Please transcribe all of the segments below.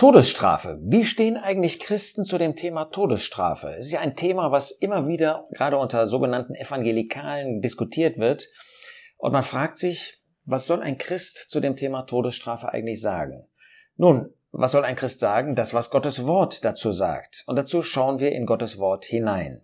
Todesstrafe. Wie stehen eigentlich Christen zu dem Thema Todesstrafe? Es ist ja ein Thema, was immer wieder gerade unter sogenannten Evangelikalen diskutiert wird. Und man fragt sich, was soll ein Christ zu dem Thema Todesstrafe eigentlich sagen? Nun, was soll ein Christ sagen? Das, was Gottes Wort dazu sagt. Und dazu schauen wir in Gottes Wort hinein.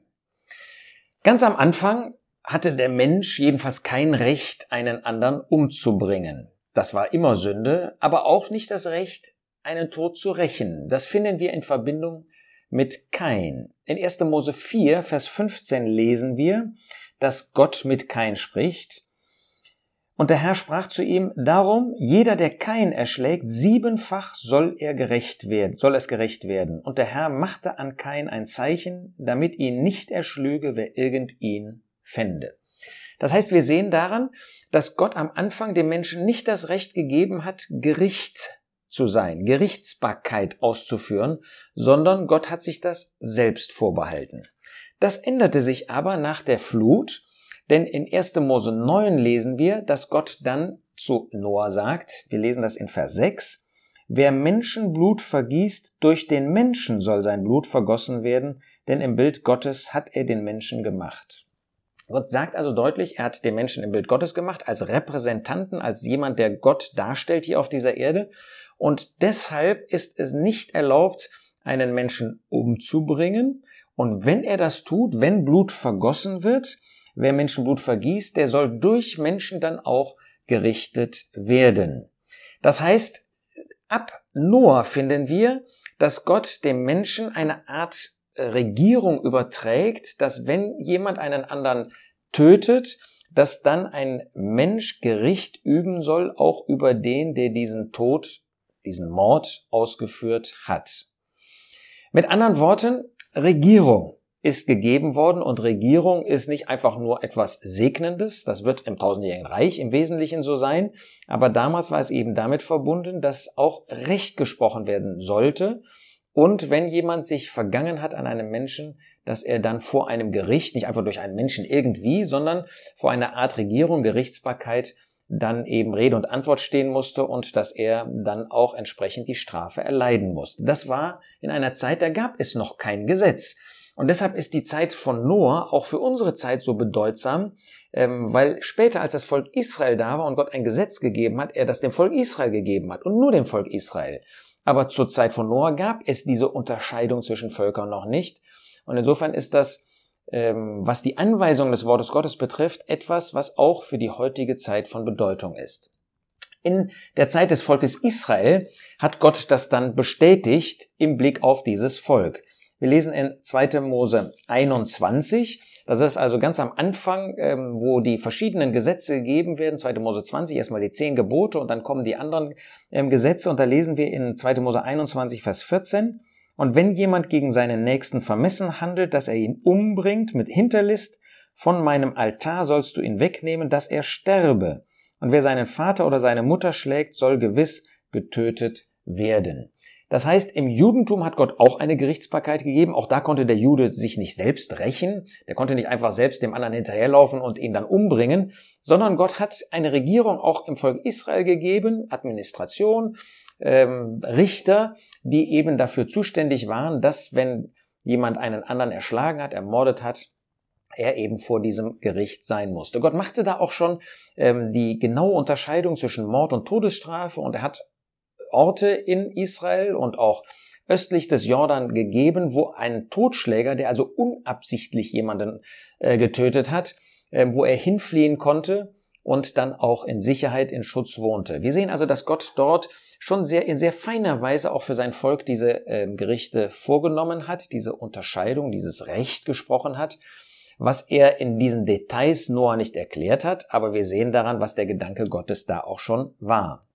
Ganz am Anfang hatte der Mensch jedenfalls kein Recht, einen anderen umzubringen. Das war immer Sünde, aber auch nicht das Recht, einen Tod zu rächen. Das finden wir in Verbindung mit Kain. In 1. Mose 4, Vers 15 lesen wir, dass Gott mit Kain spricht. Und der Herr sprach zu ihm, darum, jeder, der Kain erschlägt, siebenfach soll er gerecht werden, soll es gerecht werden. Und der Herr machte an Kain ein Zeichen, damit ihn nicht erschlüge, wer irgend ihn fände. Das heißt, wir sehen daran, dass Gott am Anfang dem Menschen nicht das Recht gegeben hat, Gericht zu sein, Gerichtsbarkeit auszuführen, sondern Gott hat sich das selbst vorbehalten. Das änderte sich aber nach der Flut, denn in 1. Mose 9 lesen wir, dass Gott dann zu Noah sagt, wir lesen das in Vers 6, Wer Menschenblut vergießt, durch den Menschen soll sein Blut vergossen werden, denn im Bild Gottes hat er den Menschen gemacht. Gott sagt also deutlich, er hat den Menschen im Bild Gottes gemacht, als Repräsentanten, als jemand, der Gott darstellt hier auf dieser Erde. Und deshalb ist es nicht erlaubt, einen Menschen umzubringen. Und wenn er das tut, wenn Blut vergossen wird, wer Menschenblut vergießt, der soll durch Menschen dann auch gerichtet werden. Das heißt, ab Noah finden wir, dass Gott dem Menschen eine Art Regierung überträgt, dass wenn jemand einen anderen tötet, dass dann ein Mensch Gericht üben soll, auch über den, der diesen Tod, diesen Mord ausgeführt hat. Mit anderen Worten, Regierung ist gegeben worden und Regierung ist nicht einfach nur etwas Segnendes, das wird im tausendjährigen Reich im Wesentlichen so sein, aber damals war es eben damit verbunden, dass auch Recht gesprochen werden sollte und wenn jemand sich vergangen hat an einem Menschen, dass er dann vor einem Gericht, nicht einfach durch einen Menschen irgendwie, sondern vor einer Art Regierung, Gerichtsbarkeit, dann eben Rede und Antwort stehen musste und dass er dann auch entsprechend die Strafe erleiden musste. Das war in einer Zeit, da gab es noch kein Gesetz. Und deshalb ist die Zeit von Noah auch für unsere Zeit so bedeutsam, ähm, weil später, als das Volk Israel da war und Gott ein Gesetz gegeben hat, er das dem Volk Israel gegeben hat und nur dem Volk Israel. Aber zur Zeit von Noah gab es diese Unterscheidung zwischen Völkern noch nicht. Und insofern ist das, ähm, was die Anweisung des Wortes Gottes betrifft, etwas, was auch für die heutige Zeit von Bedeutung ist. In der Zeit des Volkes Israel hat Gott das dann bestätigt im Blick auf dieses Volk. Wir lesen in 2. Mose 21, das ist also ganz am Anfang, ähm, wo die verschiedenen Gesetze gegeben werden. 2. Mose 20, erstmal die zehn Gebote und dann kommen die anderen ähm, Gesetze. Und da lesen wir in 2. Mose 21, Vers 14. Und wenn jemand gegen seinen Nächsten vermessen handelt, dass er ihn umbringt mit Hinterlist, von meinem Altar sollst du ihn wegnehmen, dass er sterbe. Und wer seinen Vater oder seine Mutter schlägt, soll gewiss getötet werden. Das heißt, im Judentum hat Gott auch eine Gerichtsbarkeit gegeben. Auch da konnte der Jude sich nicht selbst rächen. Der konnte nicht einfach selbst dem anderen hinterherlaufen und ihn dann umbringen, sondern Gott hat eine Regierung auch im Volk Israel gegeben, Administration, ähm, Richter, die eben dafür zuständig waren, dass wenn jemand einen anderen erschlagen hat, ermordet hat, er eben vor diesem Gericht sein musste. Gott machte da auch schon ähm, die genaue Unterscheidung zwischen Mord und Todesstrafe und er hat Orte in Israel und auch östlich des Jordan gegeben, wo ein Totschläger, der also unabsichtlich jemanden äh, getötet hat, äh, wo er hinfliehen konnte und dann auch in Sicherheit, in Schutz wohnte. Wir sehen also, dass Gott dort schon sehr in sehr feiner Weise auch für sein Volk diese äh, Gerichte vorgenommen hat, diese Unterscheidung, dieses Recht gesprochen hat, was er in diesen Details Noah nicht erklärt hat, aber wir sehen daran, was der Gedanke Gottes da auch schon war.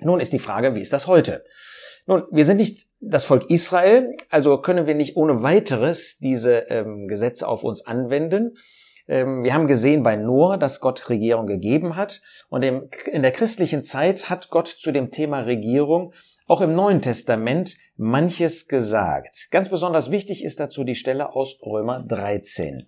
Nun ist die Frage, wie ist das heute? Nun, wir sind nicht das Volk Israel, also können wir nicht ohne weiteres diese ähm, Gesetze auf uns anwenden. Ähm, wir haben gesehen bei Noah, dass Gott Regierung gegeben hat. Und im, in der christlichen Zeit hat Gott zu dem Thema Regierung auch im Neuen Testament manches gesagt. Ganz besonders wichtig ist dazu die Stelle aus Römer 13.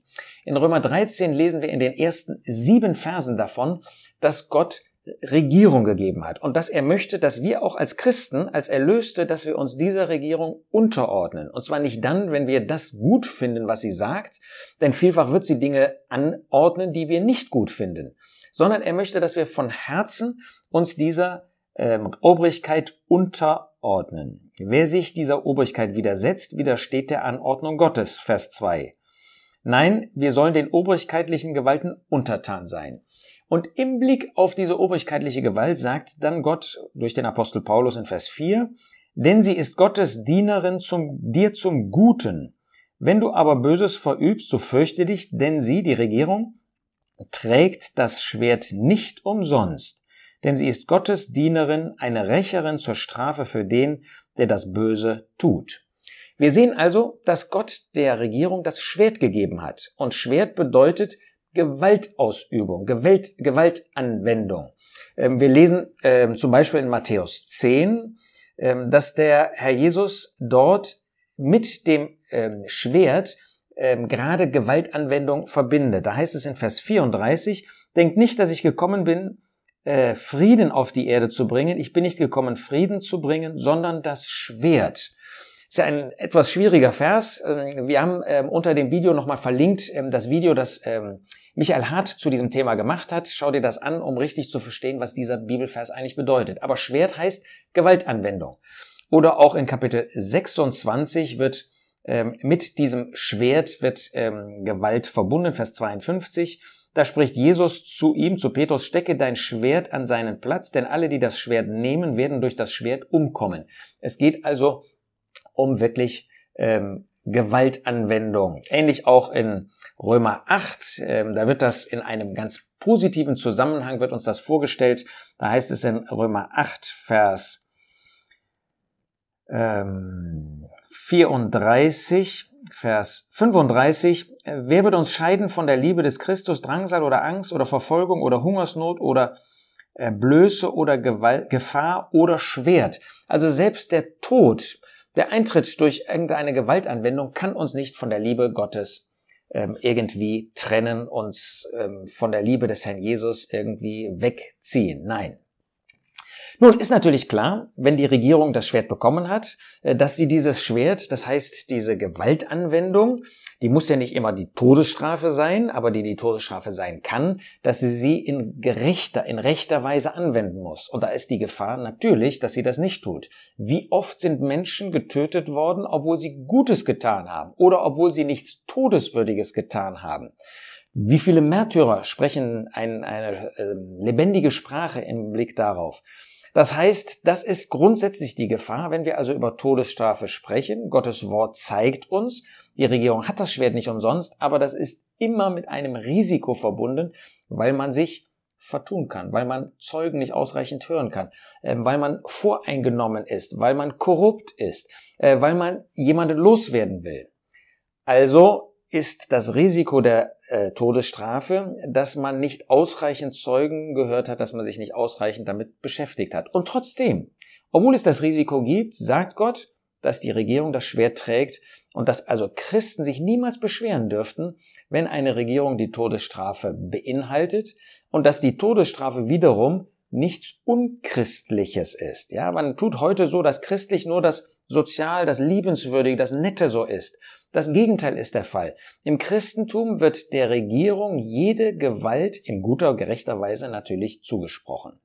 In Römer 13 lesen wir in den ersten sieben Versen davon, dass Gott Regierung gegeben hat und dass er möchte, dass wir auch als Christen, als Erlöste, dass wir uns dieser Regierung unterordnen. Und zwar nicht dann, wenn wir das gut finden, was sie sagt, denn vielfach wird sie Dinge anordnen, die wir nicht gut finden, sondern er möchte, dass wir von Herzen uns dieser ähm, Obrigkeit unterordnen. Wer sich dieser Obrigkeit widersetzt, widersteht der Anordnung Gottes, Vers 2. Nein, wir sollen den obrigkeitlichen Gewalten untertan sein. Und im Blick auf diese obrigkeitliche Gewalt sagt dann Gott durch den Apostel Paulus in Vers 4, denn sie ist Gottes Dienerin zum, dir zum Guten. Wenn du aber Böses verübst, so fürchte dich, denn sie, die Regierung, trägt das Schwert nicht umsonst, denn sie ist Gottes Dienerin, eine Rächerin zur Strafe für den, der das Böse tut. Wir sehen also, dass Gott der Regierung das Schwert gegeben hat. Und Schwert bedeutet Gewaltausübung, Gewalt, Gewaltanwendung. Ähm, wir lesen ähm, zum Beispiel in Matthäus 10, ähm, dass der Herr Jesus dort mit dem Schwert gerade Gewaltanwendung verbindet. Da heißt es in Vers 34, denkt nicht, dass ich gekommen bin, äh, Frieden auf die Erde zu bringen. Ich bin nicht gekommen, Frieden zu bringen, sondern das Schwert. Ist ja ein etwas schwieriger Vers. Wir haben unter dem Video nochmal verlinkt das Video, das Michael Hart zu diesem Thema gemacht hat. Schau dir das an, um richtig zu verstehen, was dieser Bibelvers eigentlich bedeutet. Aber Schwert heißt Gewaltanwendung. Oder auch in Kapitel 26 wird ähm, mit diesem Schwert wird ähm, Gewalt verbunden, Vers 52. Da spricht Jesus zu ihm, zu Petrus, stecke dein Schwert an seinen Platz, denn alle, die das Schwert nehmen, werden durch das Schwert umkommen. Es geht also um wirklich ähm, Gewaltanwendung. Ähnlich auch in Römer 8, ähm, da wird das in einem ganz positiven Zusammenhang, wird uns das vorgestellt. Da heißt es in Römer 8, Vers ähm, 34, Vers 35, wer wird uns scheiden von der Liebe des Christus, Drangsal oder Angst oder Verfolgung oder Hungersnot oder Blöße oder Gewalt, Gefahr oder Schwert? Also selbst der Tod, der Eintritt durch irgendeine Gewaltanwendung kann uns nicht von der Liebe Gottes ähm, irgendwie trennen, uns ähm, von der Liebe des Herrn Jesus irgendwie wegziehen. Nein. Nun ist natürlich klar, wenn die Regierung das Schwert bekommen hat, äh, dass sie dieses Schwert, das heißt diese Gewaltanwendung, die muss ja nicht immer die Todesstrafe sein, aber die die Todesstrafe sein kann, dass sie sie in gerechter, in rechter Weise anwenden muss. Und da ist die Gefahr natürlich, dass sie das nicht tut. Wie oft sind Menschen getötet worden, obwohl sie Gutes getan haben oder obwohl sie nichts Todeswürdiges getan haben? Wie viele Märtyrer sprechen ein, eine äh, lebendige Sprache im Blick darauf? Das heißt, das ist grundsätzlich die Gefahr, wenn wir also über Todesstrafe sprechen. Gottes Wort zeigt uns, die Regierung hat das Schwert nicht umsonst, aber das ist immer mit einem Risiko verbunden, weil man sich vertun kann, weil man Zeugen nicht ausreichend hören kann, äh, weil man voreingenommen ist, weil man korrupt ist, äh, weil man jemanden loswerden will. Also ist das Risiko der äh, Todesstrafe, dass man nicht ausreichend Zeugen gehört hat, dass man sich nicht ausreichend damit beschäftigt hat. Und trotzdem, obwohl es das Risiko gibt, sagt Gott, dass die Regierung das Schwert trägt und dass also Christen sich niemals beschweren dürften, wenn eine Regierung die Todesstrafe beinhaltet und dass die Todesstrafe wiederum nichts Unchristliches ist. Ja, man tut heute so, dass christlich nur das Sozial, das Liebenswürdige, das Nette so ist. Das Gegenteil ist der Fall. Im Christentum wird der Regierung jede Gewalt in guter, gerechter Weise natürlich zugesprochen.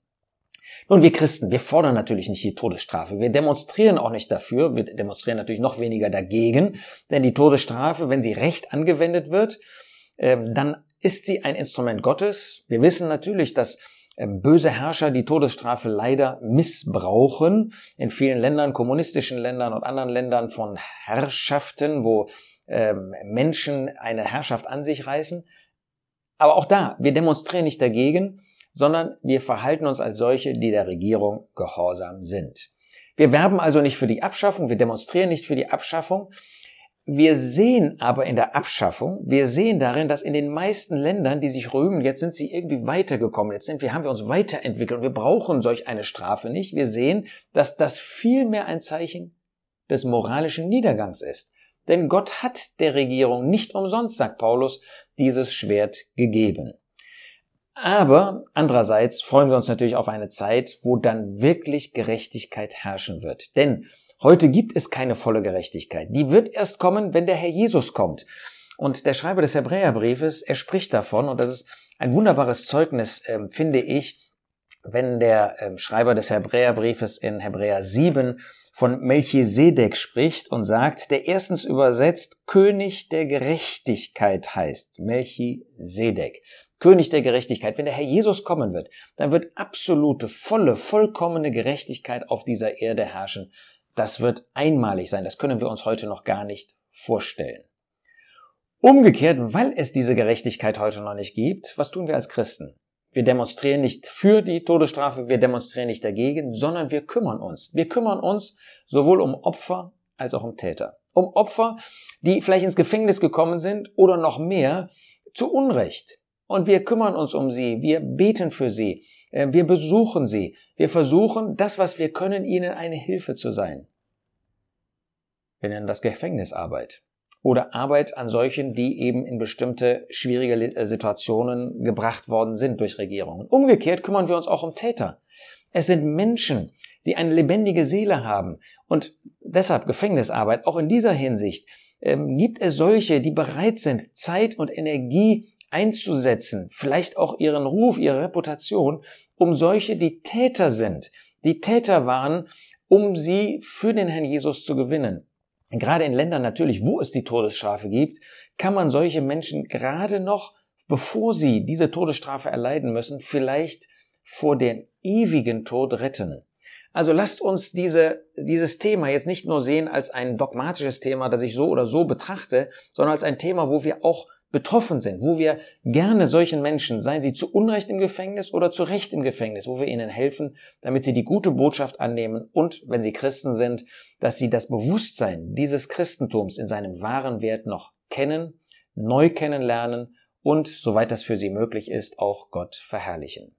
Nun, wir Christen, wir fordern natürlich nicht die Todesstrafe. Wir demonstrieren auch nicht dafür. Wir demonstrieren natürlich noch weniger dagegen. Denn die Todesstrafe, wenn sie recht angewendet wird, ähm, dann ist sie ein Instrument Gottes. Wir wissen natürlich, dass böse Herrscher die Todesstrafe leider missbrauchen. In vielen Ländern, kommunistischen Ländern und anderen Ländern von Herrschaften, wo ähm, Menschen eine Herrschaft an sich reißen. Aber auch da, wir demonstrieren nicht dagegen, sondern wir verhalten uns als solche, die der Regierung gehorsam sind. Wir werben also nicht für die Abschaffung, wir demonstrieren nicht für die Abschaffung, wir sehen aber in der Abschaffung, wir sehen darin, dass in den meisten Ländern, die sich rühmen, jetzt sind sie irgendwie weitergekommen, jetzt sind wir, haben wir uns weiterentwickelt und wir brauchen solch eine Strafe nicht. Wir sehen, dass das vielmehr ein Zeichen des moralischen Niedergangs ist. Denn Gott hat der Regierung nicht umsonst, sagt Paulus, dieses Schwert gegeben. Aber andererseits freuen wir uns natürlich auf eine Zeit, wo dann wirklich Gerechtigkeit herrschen wird. Denn heute gibt es keine volle Gerechtigkeit. Die wird erst kommen, wenn der Herr Jesus kommt. Und der Schreiber des Hebräerbriefes, er spricht davon, und das ist ein wunderbares Zeugnis, äh, finde ich, wenn der äh, Schreiber des Hebräerbriefes in Hebräer 7 von Melchisedek spricht und sagt, der erstens übersetzt König der Gerechtigkeit heißt. Melchisedek. König der Gerechtigkeit. Wenn der Herr Jesus kommen wird, dann wird absolute, volle, vollkommene Gerechtigkeit auf dieser Erde herrschen. Das wird einmalig sein. Das können wir uns heute noch gar nicht vorstellen. Umgekehrt, weil es diese Gerechtigkeit heute noch nicht gibt, was tun wir als Christen? Wir demonstrieren nicht für die Todesstrafe, wir demonstrieren nicht dagegen, sondern wir kümmern uns. Wir kümmern uns sowohl um Opfer als auch um Täter. Um Opfer, die vielleicht ins Gefängnis gekommen sind oder noch mehr zu Unrecht. Und wir kümmern uns um sie, wir beten für sie, äh, wir besuchen sie, wir versuchen, das, was wir können, ihnen eine Hilfe zu sein. Wir nennen das Gefängnisarbeit oder Arbeit an solchen, die eben in bestimmte schwierige äh, Situationen gebracht worden sind durch Regierungen. Umgekehrt kümmern wir uns auch um Täter. Es sind Menschen, die eine lebendige Seele haben und deshalb Gefängnisarbeit. Auch in dieser Hinsicht ähm, gibt es solche, die bereit sind, Zeit und Energie einzusetzen, vielleicht auch ihren Ruf, ihre Reputation, um solche, die Täter sind, die Täter waren, um sie für den Herrn Jesus zu gewinnen. Gerade in Ländern natürlich, wo es die Todesstrafe gibt, kann man solche Menschen gerade noch, bevor sie diese Todesstrafe erleiden müssen, vielleicht vor dem ewigen Tod retten. Also lasst uns diese, dieses Thema jetzt nicht nur sehen als ein dogmatisches Thema, das ich so oder so betrachte, sondern als ein Thema, wo wir auch betroffen sind, wo wir gerne solchen Menschen, seien sie zu Unrecht im Gefängnis oder zu Recht im Gefängnis, wo wir ihnen helfen, damit sie die gute Botschaft annehmen und, wenn sie Christen sind, dass sie das Bewusstsein dieses Christentums in seinem wahren Wert noch kennen, neu kennenlernen und, soweit das für sie möglich ist, auch Gott verherrlichen.